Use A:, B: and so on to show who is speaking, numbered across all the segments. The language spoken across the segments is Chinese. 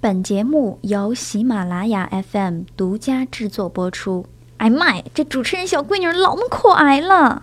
A: 本节目由喜马拉雅 FM 独家制作播出。哎妈呀，这主持人小闺女老么可爱了！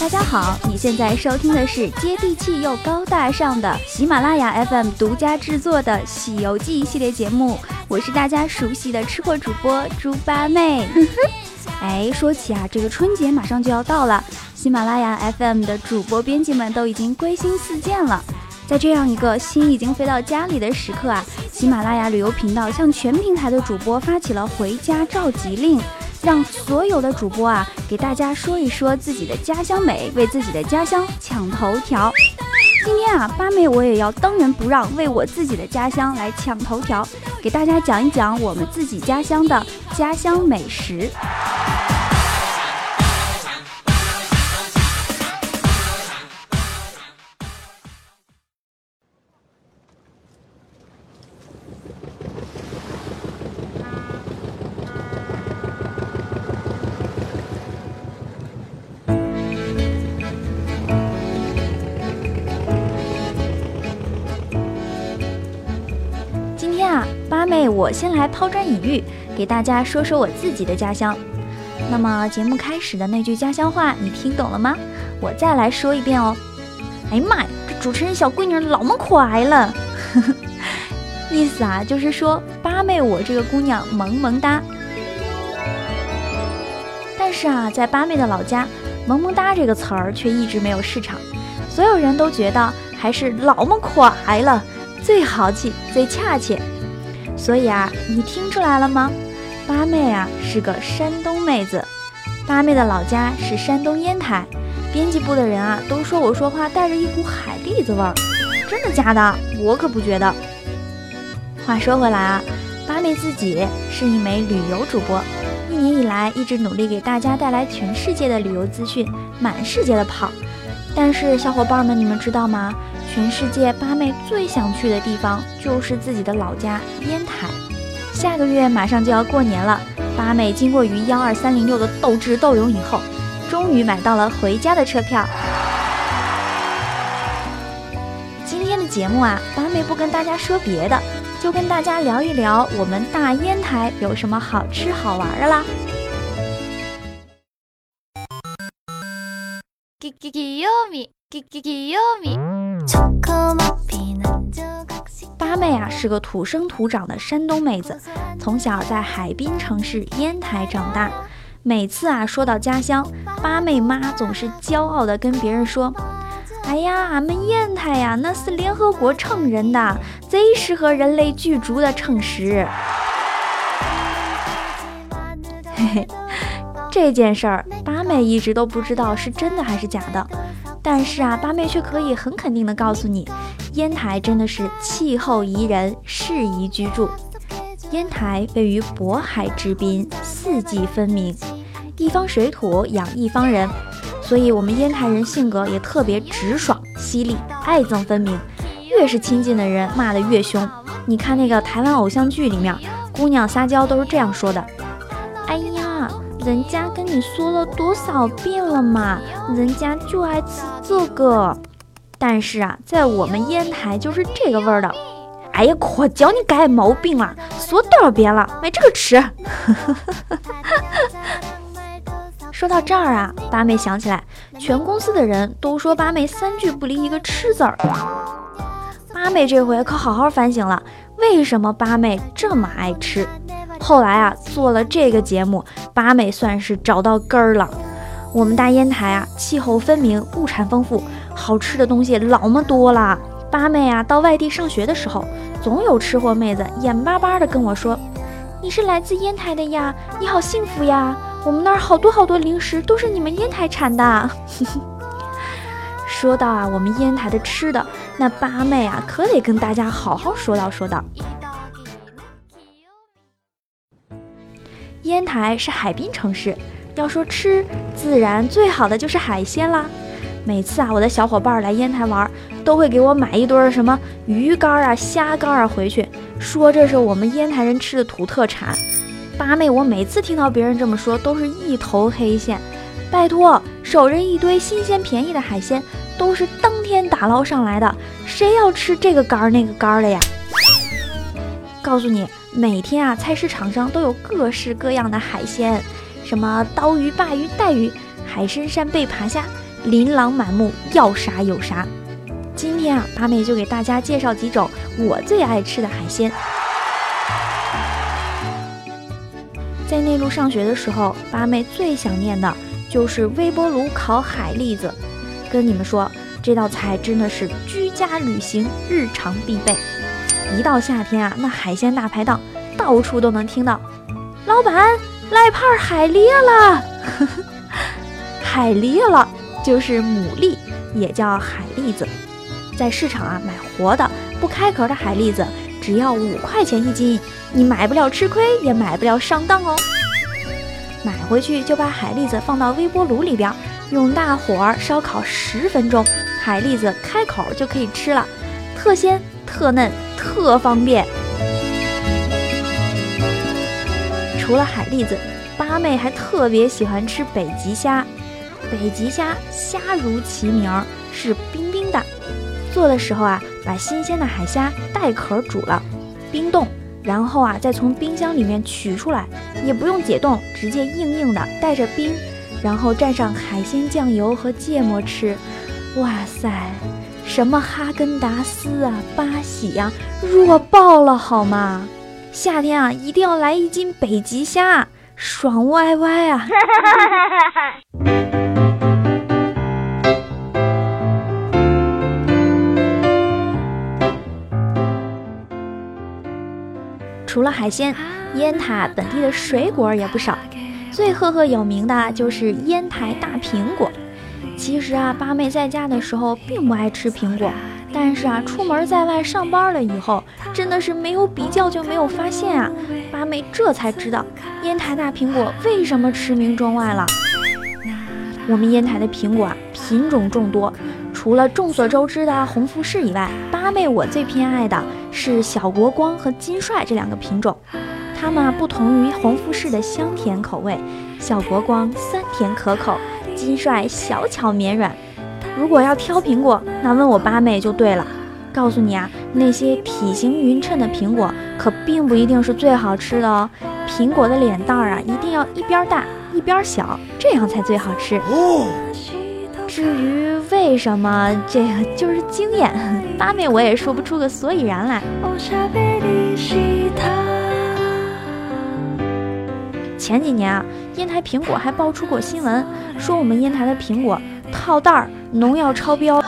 A: 大家好，你现在收听的是接地气又高大上的喜马拉雅 FM 独家制作的《喜游记》系列节目，我是大家熟悉的吃货主播猪八妹。哎，说起啊，这个春节马上就要到了，喜马拉雅 FM 的主播编辑们都已经归心似箭了。在这样一个心已经飞到家里的时刻啊，喜马拉雅旅游频道向全平台的主播发起了回家召集令，让所有的主播啊给大家说一说自己的家乡美，为自己的家乡抢头条。今天啊，八妹我也要当仁不让，为我自己的家乡来抢头条，给大家讲一讲我们自己家乡的家乡美食。我先来抛砖引玉，给大家说说我自己的家乡。那么节目开始的那句家乡话，你听懂了吗？我再来说一遍哦。哎呀妈呀，这主持人小闺女老么可爱了，意思啊就是说八妹我这个姑娘萌萌哒。但是啊，在八妹的老家，萌萌哒这个词儿却一直没有市场，所有人都觉得还是老么可爱了。最豪气、最恰切，所以啊，你听出来了吗？八妹啊是个山东妹子，八妹的老家是山东烟台。编辑部的人啊都说我说话带着一股海蛎子味儿，真的假的？我可不觉得。话说回来啊，八妹自己是一枚旅游主播，一年以来一直努力给大家带来全世界的旅游资讯，满世界的跑。但是小伙伴们，你们知道吗？全世界八妹最想去的地方就是自己的老家烟台。下个月马上就要过年了，八妹经过与幺二三零六的斗智斗勇以后，终于买到了回家的车票。今天的节目啊，八妹不跟大家说别的，就跟大家聊一聊我们大烟台有什么好吃好玩的啦。八妹啊是个土生土长的山东妹子，从小在海滨城市烟台长大。每次啊说到家乡，八妹妈总是骄傲地跟别人说：“哎呀，俺们烟台呀，那是联合国承认的贼适合人类居住的城市。”嘿嘿，这件事儿八妹一直都不知道是真的还是假的。但是啊，八妹却可以很肯定的告诉你，烟台真的是气候宜人，适宜居住。烟台位于渤海之滨，四季分明，一方水土养一方人，所以我们烟台人性格也特别直爽、犀利、爱憎分明。越是亲近的人，骂得越凶。你看那个台湾偶像剧里面，姑娘撒娇都是这样说的：“哎呀。”人家跟你说了多少遍了嘛，人家就爱吃这个。但是啊，在我们烟台就是这个味儿的。哎呀，可叫你改毛病了，说多少遍了，买这个吃。说到这儿啊，八妹想起来，全公司的人都说八妹三句不离一个吃字儿。八妹这回可好好反省了，为什么八妹这么爱吃？后来啊，做了这个节目，八妹算是找到根儿了。我们大烟台啊，气候分明，物产丰富，好吃的东西老么多了。八妹啊，到外地上学的时候，总有吃货妹子眼巴巴的跟我说：“你是来自烟台的呀，你好幸福呀，我们那儿好多好多零食都是你们烟台产的。”说到啊，我们烟台的吃的，那八妹啊，可得跟大家好好说道说道。烟台是海滨城市，要说吃，自然最好的就是海鲜啦。每次啊，我的小伙伴来烟台玩，都会给我买一堆什么鱼干啊、虾干啊回去，说这是我们烟台人吃的土特产。八妹，我每次听到别人这么说，都是一头黑线。拜托，手人一堆新鲜便宜的海鲜，都是当天打捞上来的，谁要吃这个干儿那个干儿的呀？告诉你，每天啊，菜市场上都有各式各样的海鲜，什么刀鱼、鲅鱼、带鱼、海参、扇贝、爬虾，琳琅满目，要啥有啥。今天啊，八妹就给大家介绍几种我最爱吃的海鲜。在内陆上学的时候，八妹最想念的就是微波炉烤海蛎子。跟你们说，这道菜真的是居家旅行日常必备。一到夏天啊，那海鲜大排档到处都能听到。老板，来盘海蛎了！海蛎了，就是牡蛎，也叫海蛎子。在市场啊，买活的不开壳的海蛎子，只要五块钱一斤。你买不了吃亏，也买不了上当哦。买回去就把海蛎子放到微波炉里边，用大火烧烤十分钟，海蛎子开口就可以吃了，特鲜、特嫩、特方便。除了海蛎子，八妹还特别喜欢吃北极虾。北极虾虾如其名，是冰冰的。做的时候啊，把新鲜的海虾带壳煮了，冰冻。然后啊，再从冰箱里面取出来，也不用解冻，直接硬硬的带着冰，然后蘸上海鲜酱油和芥末吃。哇塞，什么哈根达斯啊，八喜呀，弱爆了好吗？夏天啊，一定要来一斤北极虾，爽歪歪啊！除了海鲜，烟台本地的水果也不少，最赫赫有名的就是烟台大苹果。其实啊，八妹在家的时候并不爱吃苹果，但是啊，出门在外上班了以后，真的是没有比较就没有发现啊。八妹这才知道烟台大苹果为什么驰名中外了。我们烟台的苹果啊，品种众多。除了众所周知的红富士以外，八妹我最偏爱的是小国光和金帅这两个品种。它们不同于红富士的香甜口味，小国光酸甜可口，金帅小巧绵软。如果要挑苹果，那问我八妹就对了。告诉你啊，那些体型匀称的苹果可并不一定是最好吃的哦。苹果的脸蛋儿啊，一定要一边大一边小，这样才最好吃。至于为什么，这个就是经验。八妹我也说不出个所以然来。前几年啊，烟台苹果还爆出过新闻，说我们烟台的苹果套袋儿，农药超标。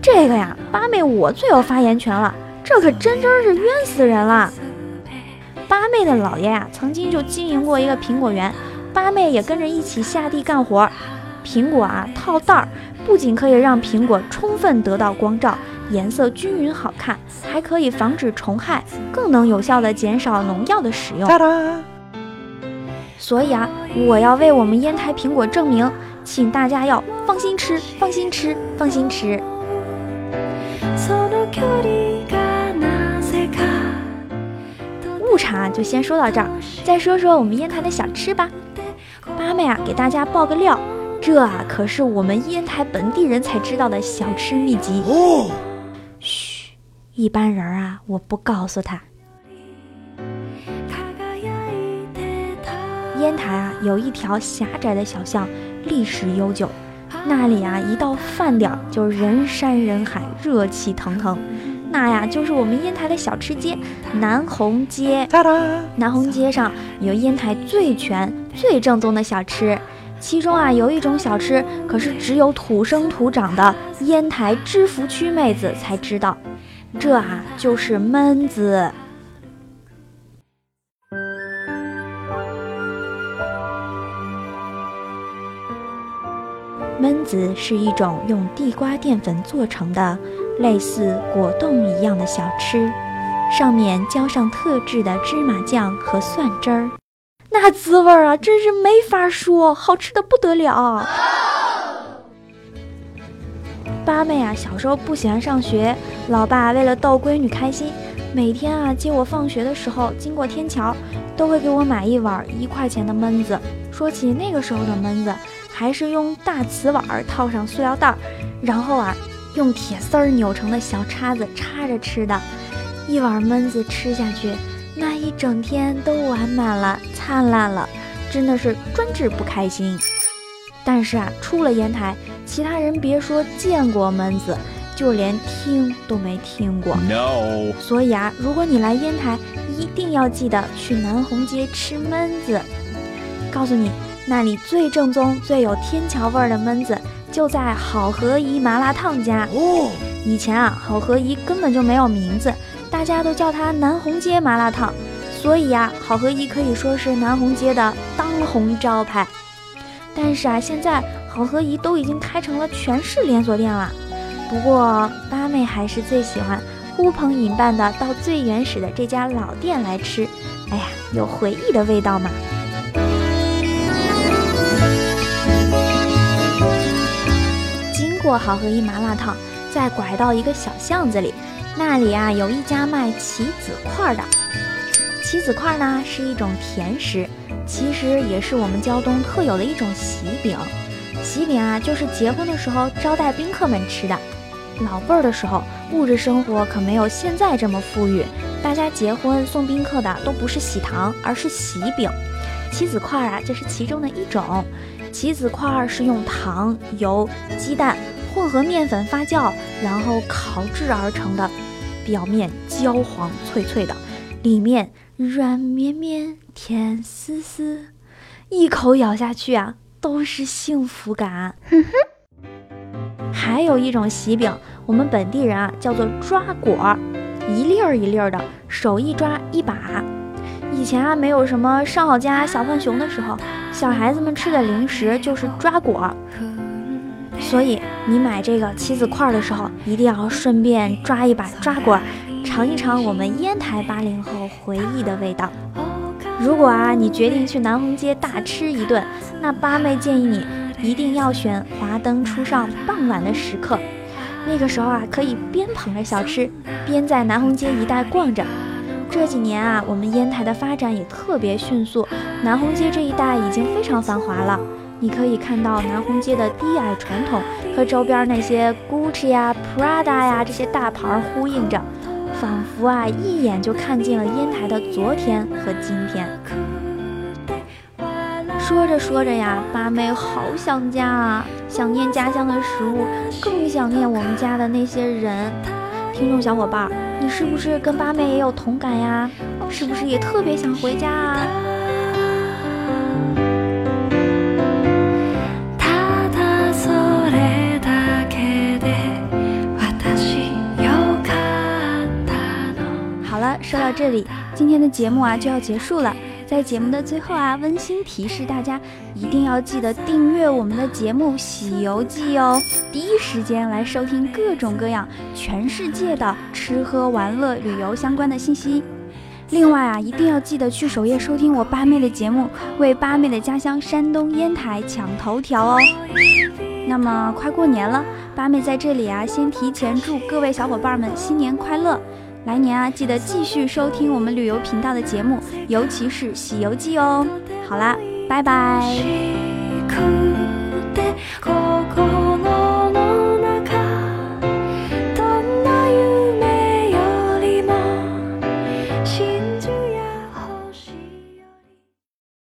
A: 这个呀，八妹我最有发言权了，这可真真是冤死人了。八妹的姥爷呀，曾经就经营过一个苹果园，八妹也跟着一起下地干活。苹果啊，套袋儿不仅可以让苹果充分得到光照，颜色均匀好看，还可以防止虫害，更能有效的减少农药的使用。所以啊，我要为我们烟台苹果证明，请大家要放心吃，放心吃，放心吃。物产啊就先说到这儿，再说说我们烟台的小吃吧。八妹啊，给大家爆个料。这啊，可是我们烟台本地人才知道的小吃秘籍。嘘，一般人啊，我不告诉他。烟台啊，有一条狭窄的小巷，历史悠久。那里啊，一到饭点就人山人海，热气腾腾。那呀，就是我们烟台的小吃街——南红街。南红街上有烟台最全、最正宗的小吃。其中啊，有一种小吃，可是只有土生土长的烟台知福区妹子才知道，这啊就是焖子。焖子是一种用地瓜淀粉做成的，类似果冻一样的小吃，上面浇上特制的芝麻酱和蒜汁儿。那滋味儿啊，真是没法说，好吃的不得了。八妹啊，小时候不喜欢上学，老爸为了逗闺女开心，每天啊接我放学的时候，经过天桥，都会给我买一碗一块钱的焖子，说起那个时候的焖子，还是用大瓷碗套上塑料袋，然后啊，用铁丝儿扭成的小叉子插着吃的。一碗焖子吃下去，那一整天都完满了，灿烂了，真的是专治不开心。但是啊，出了烟台，其他人别说见过焖子，就连听都没听过。
B: No。
A: 所以啊，如果你来烟台，一定要记得去南红街吃焖子。告诉你，那里最正宗、最有天桥味儿的焖子，就在好合宜麻辣烫家。
B: 哦，
A: 以前啊，好合宜根本就没有名字，大家都叫它南红街麻辣烫。所以呀，好合宜可以说是南红街的当红招牌。但是啊，现在好合宜都已经开成了全市连锁店了。不过八妹还是最喜欢呼朋引伴的到最原始的这家老店来吃。哎呀，有回忆的味道嘛。过好合一麻辣烫，再拐到一个小巷子里，那里啊有一家卖棋子块的。棋子块呢是一种甜食，其实也是我们胶东特有的一种喜饼。喜饼啊就是结婚的时候招待宾客们吃的。老辈儿的时候，物质生活可没有现在这么富裕，大家结婚送宾客的都不是喜糖，而是喜饼。棋子块啊就是其中的一种。棋子块是用糖、油、鸡蛋。混合面粉发酵，然后烤制而成的，表面焦黄脆脆的，里面软绵绵甜丝丝，一口咬下去啊，都是幸福感。哼哼。还有一种喜饼，我们本地人啊叫做抓果，一粒儿一粒儿的，手一抓一把。以前啊没有什么上好佳、小浣熊的时候，小孩子们吃的零食就是抓果。所以你买这个棋子块的时候，一定要顺便抓一把抓果，尝一尝我们烟台八零后回忆的味道。如果啊你决定去南红街大吃一顿，那八妹建议你一定要选华灯初上傍晚的时刻，那个时候啊可以边捧着小吃，边在南红街一带逛着。这几年啊我们烟台的发展也特别迅速，南红街这一带已经非常繁华了。你可以看到南红街的低矮传统和周边那些 Gucci 呀、Prada 呀这些大牌儿呼应着，仿佛啊一眼就看见了烟台的昨天和今天。说着说着呀，八妹好想家啊，想念家乡的食物，更想念我们家的那些人。听众小伙伴，你是不是跟八妹也有同感呀？是不是也特别想回家啊？说到这里，今天的节目啊就要结束了。在节目的最后啊，温馨提示大家，一定要记得订阅我们的节目《喜游记》哦，第一时间来收听各种各样全世界的吃喝玩乐、旅游相关的信息。另外啊，一定要记得去首页收听我八妹的节目，为八妹的家乡山东烟台抢头条哦。那么快过年了，八妹在这里啊，先提前祝各位小伙伴们新年快乐。来年啊，记得继续收听我们旅游频道的节目，尤其是《喜游记》哦。好啦，拜拜。